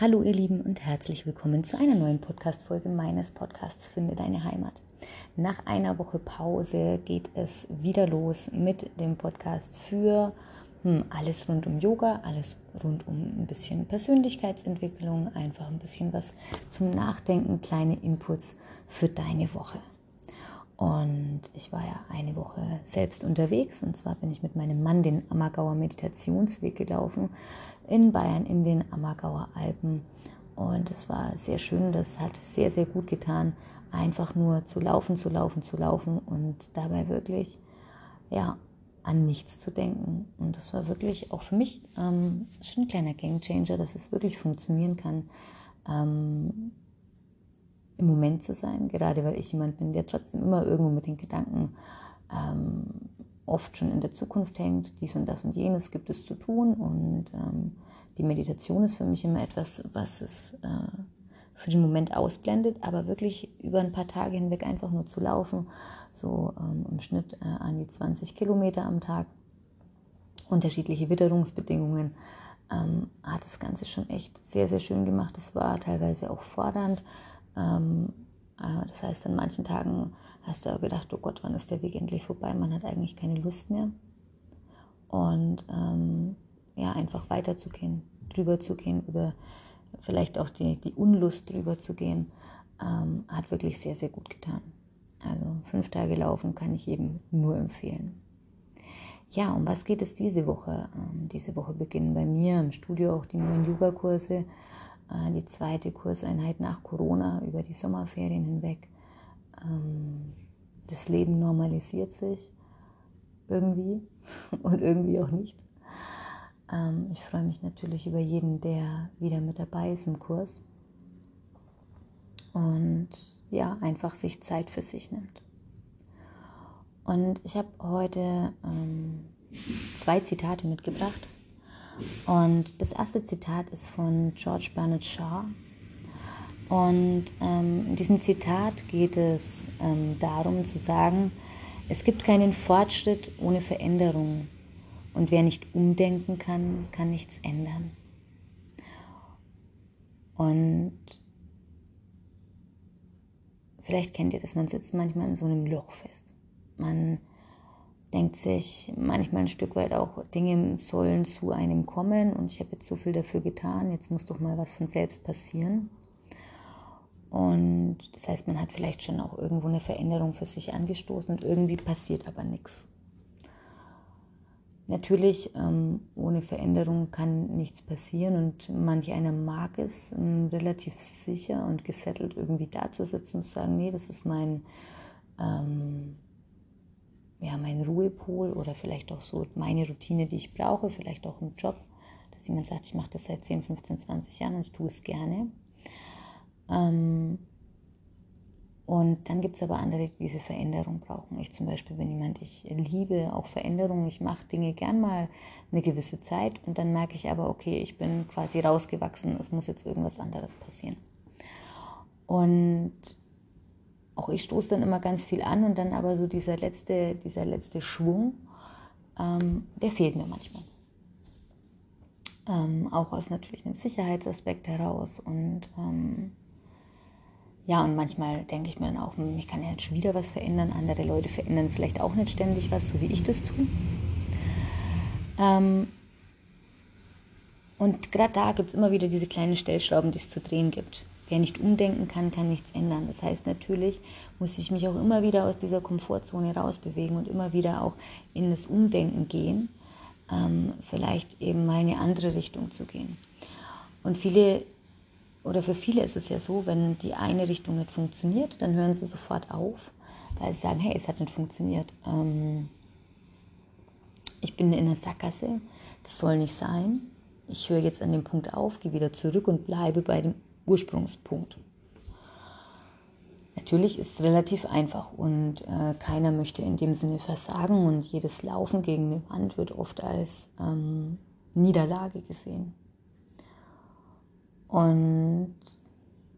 Hallo ihr Lieben und herzlich willkommen zu einer neuen Podcast-Folge meines Podcasts Finde deine Heimat. Nach einer Woche Pause geht es wieder los mit dem Podcast für hm, alles rund um Yoga, alles rund um ein bisschen Persönlichkeitsentwicklung, einfach ein bisschen was zum Nachdenken, kleine Inputs für deine Woche. Und ich war ja eine Woche selbst unterwegs und zwar bin ich mit meinem Mann den Ammergauer Meditationsweg gelaufen in Bayern in den Ammergauer Alpen. Und es war sehr schön, das hat sehr, sehr gut getan, einfach nur zu laufen, zu laufen, zu laufen und dabei wirklich, ja, an nichts zu denken. Und das war wirklich auch für mich ähm, schon ein kleiner Gamechanger, dass es wirklich funktionieren kann, ähm, im Moment zu sein, gerade weil ich jemand bin, der trotzdem immer irgendwo mit den Gedanken ähm, oft schon in der Zukunft hängt, dies und das und jenes gibt es zu tun und ähm, die Meditation ist für mich immer etwas, was es äh, für den Moment ausblendet, aber wirklich über ein paar Tage hinweg einfach nur zu laufen, so ähm, im Schnitt äh, an die 20 Kilometer am Tag, unterschiedliche Witterungsbedingungen, ähm, hat das Ganze schon echt sehr, sehr schön gemacht. Es war teilweise auch fordernd. Ähm, äh, das heißt, an manchen Tagen hast du auch gedacht, oh Gott, wann ist der Weg endlich vorbei? Man hat eigentlich keine Lust mehr. Und ähm, ja, einfach weiterzugehen, drüber zu gehen, über vielleicht auch die, die Unlust drüber zu gehen, ähm, hat wirklich sehr, sehr gut getan. Also fünf Tage laufen kann ich eben nur empfehlen. Ja, um was geht es diese Woche? Ähm, diese Woche beginnen bei mir im Studio auch die neuen Yoga-Kurse, die zweite Kurseinheit nach Corona über die Sommerferien hinweg. Ähm, das Leben normalisiert sich irgendwie und irgendwie auch nicht. Ähm, ich freue mich natürlich über jeden, der wieder mit dabei ist im Kurs und ja, einfach sich Zeit für sich nimmt. Und ich habe heute ähm, zwei Zitate mitgebracht. Und das erste Zitat ist von George Bernard Shaw. Und ähm, in diesem Zitat geht es ähm, darum zu sagen, es gibt keinen Fortschritt ohne Veränderung. Und wer nicht umdenken kann, kann nichts ändern. Und vielleicht kennt ihr das, man sitzt manchmal in so einem Loch fest. Man denkt sich manchmal ein Stück weit auch, Dinge sollen zu einem kommen und ich habe jetzt so viel dafür getan, jetzt muss doch mal was von selbst passieren. Und das heißt, man hat vielleicht schon auch irgendwo eine Veränderung für sich angestoßen und irgendwie passiert aber nichts. Natürlich, ähm, ohne Veränderung kann nichts passieren und manch einer mag es, ähm, relativ sicher und gesettelt irgendwie dazusitzen und zu sagen, nee, das ist mein, ähm, ja, mein Ruhepol oder vielleicht auch so meine Routine, die ich brauche, vielleicht auch im Job, dass jemand sagt, ich mache das seit 10, 15, 20 Jahren und ich tue es gerne. Ähm, und dann gibt es aber andere, die diese Veränderung brauchen. Ich zum Beispiel bin jemand, ich liebe auch Veränderungen. Ich mache Dinge gern mal eine gewisse Zeit und dann merke ich aber, okay, ich bin quasi rausgewachsen, es muss jetzt irgendwas anderes passieren. Und auch ich stoße dann immer ganz viel an und dann aber so dieser letzte, dieser letzte Schwung, ähm, der fehlt mir manchmal. Ähm, auch aus natürlich einem Sicherheitsaspekt heraus und ähm, ja, und manchmal denke ich mir dann auch, hm, ich kann ja jetzt schon wieder was verändern. Andere Leute verändern vielleicht auch nicht ständig was, so wie ich das tue. Ähm, und gerade da gibt es immer wieder diese kleinen Stellschrauben, die es zu drehen gibt. Wer nicht umdenken kann, kann nichts ändern. Das heißt, natürlich muss ich mich auch immer wieder aus dieser Komfortzone rausbewegen und immer wieder auch in das Umdenken gehen, ähm, vielleicht eben mal in eine andere Richtung zu gehen. Und viele oder für viele ist es ja so, wenn die eine Richtung nicht funktioniert, dann hören sie sofort auf, weil sie sagen, hey, es hat nicht funktioniert. Ähm, ich bin in einer Sackgasse, das soll nicht sein. Ich höre jetzt an dem Punkt auf, gehe wieder zurück und bleibe bei dem Ursprungspunkt. Natürlich ist es relativ einfach und äh, keiner möchte in dem Sinne versagen und jedes Laufen gegen eine Wand wird oft als ähm, Niederlage gesehen. Und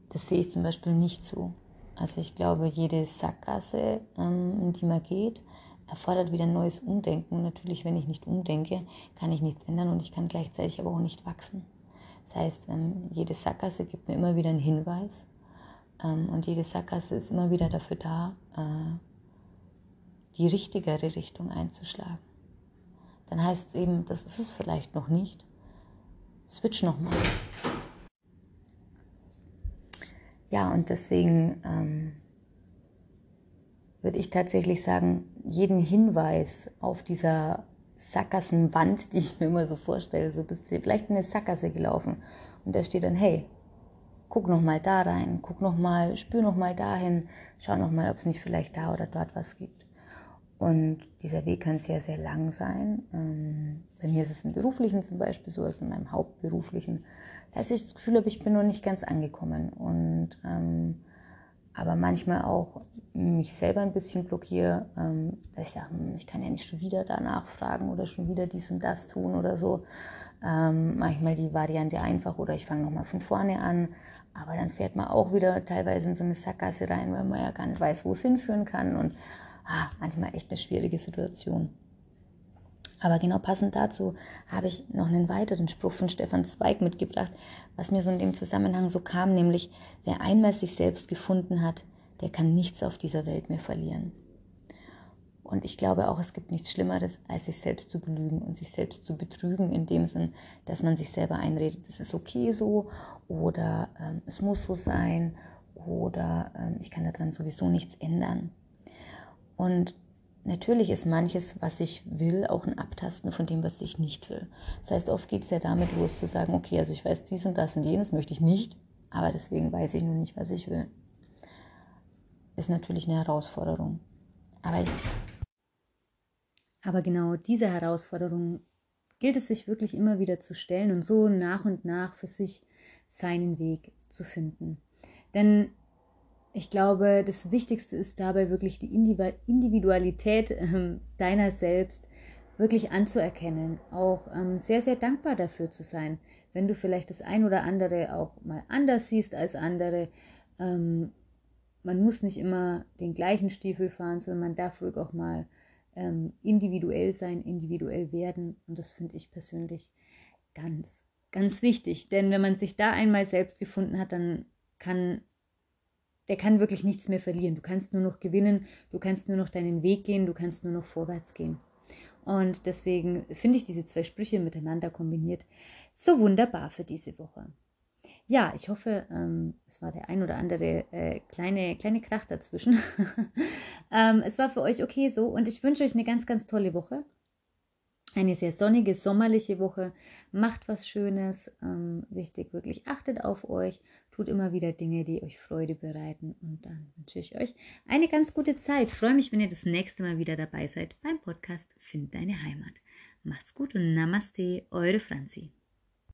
das sehe ich zum Beispiel nicht so. Also ich glaube, jede Sackgasse, ähm, in die man geht, erfordert wieder neues Umdenken. Und natürlich, wenn ich nicht umdenke, kann ich nichts ändern und ich kann gleichzeitig aber auch nicht wachsen. Das heißt, ähm, jede Sackgasse gibt mir immer wieder einen Hinweis ähm, und jede Sackgasse ist immer wieder dafür da, äh, die richtigere Richtung einzuschlagen. Dann heißt es eben, das ist es vielleicht noch nicht. Switch nochmal. Ja, und deswegen ähm, würde ich tatsächlich sagen, jeden Hinweis auf dieser Sackgassenwand, die ich mir immer so vorstelle, so bist du vielleicht in eine Sackgasse gelaufen und da steht dann, hey, guck noch mal da rein, guck noch mal, spür noch mal dahin, schau noch mal, ob es nicht vielleicht da oder dort was gibt. Und dieser Weg kann sehr, sehr lang sein. Ähm, bei mir ist es im Beruflichen zum Beispiel so, also in meinem Hauptberuflichen, dass ich das Gefühl habe, ich bin noch nicht ganz angekommen. Und ähm, aber manchmal auch mich selber ein bisschen blockiere, ähm, dass ich sage, hm, ich kann ja nicht schon wieder danach fragen oder schon wieder dies und das tun oder so. Ähm, manchmal die Variante einfach oder ich fange nochmal von vorne an. Aber dann fährt man auch wieder teilweise in so eine Sackgasse rein, weil man ja gar nicht weiß, wo es hinführen kann. Und ah, manchmal echt eine schwierige Situation. Aber genau passend dazu habe ich noch einen weiteren Spruch von Stefan Zweig mitgebracht, was mir so in dem Zusammenhang so kam, nämlich wer einmal sich selbst gefunden hat, der kann nichts auf dieser Welt mehr verlieren. Und ich glaube auch, es gibt nichts Schlimmeres, als sich selbst zu belügen und sich selbst zu betrügen, in dem Sinn, dass man sich selber einredet, es ist okay so oder ähm, es muss so sein oder ähm, ich kann daran sowieso nichts ändern. Und natürlich ist manches, was ich will, auch ein Abtasten von dem, was ich nicht will. Das heißt, oft geht es ja damit los zu sagen, okay, also ich weiß dies und das und jenes möchte ich nicht, aber deswegen weiß ich nur nicht, was ich will. Ist natürlich eine Herausforderung. Aber, aber genau diese Herausforderung gilt es sich wirklich immer wieder zu stellen und so nach und nach für sich seinen Weg zu finden. Denn ich glaube, das Wichtigste ist dabei wirklich die Individualität ähm, deiner selbst wirklich anzuerkennen, auch ähm, sehr, sehr dankbar dafür zu sein, wenn du vielleicht das ein oder andere auch mal anders siehst als andere. Ähm, man muss nicht immer den gleichen Stiefel fahren, sondern man darf ruhig auch mal individuell sein, individuell werden. Und das finde ich persönlich ganz, ganz wichtig. Denn wenn man sich da einmal selbst gefunden hat, dann kann der kann wirklich nichts mehr verlieren. Du kannst nur noch gewinnen, du kannst nur noch deinen Weg gehen, du kannst nur noch vorwärts gehen. Und deswegen finde ich diese zwei Sprüche miteinander kombiniert so wunderbar für diese Woche. Ja, ich hoffe, ähm, es war der ein oder andere äh, kleine, kleine Krach dazwischen. ähm, es war für euch okay so und ich wünsche euch eine ganz, ganz tolle Woche eine sehr sonnige, sommerliche Woche. Macht was Schönes. Ähm, wichtig, wirklich achtet auf euch. Tut immer wieder Dinge, die euch Freude bereiten. Und dann wünsche ich euch eine ganz gute Zeit. Freue mich, wenn ihr das nächste Mal wieder dabei seid beim Podcast Find deine Heimat. Macht's gut und Namaste, eure Franzi.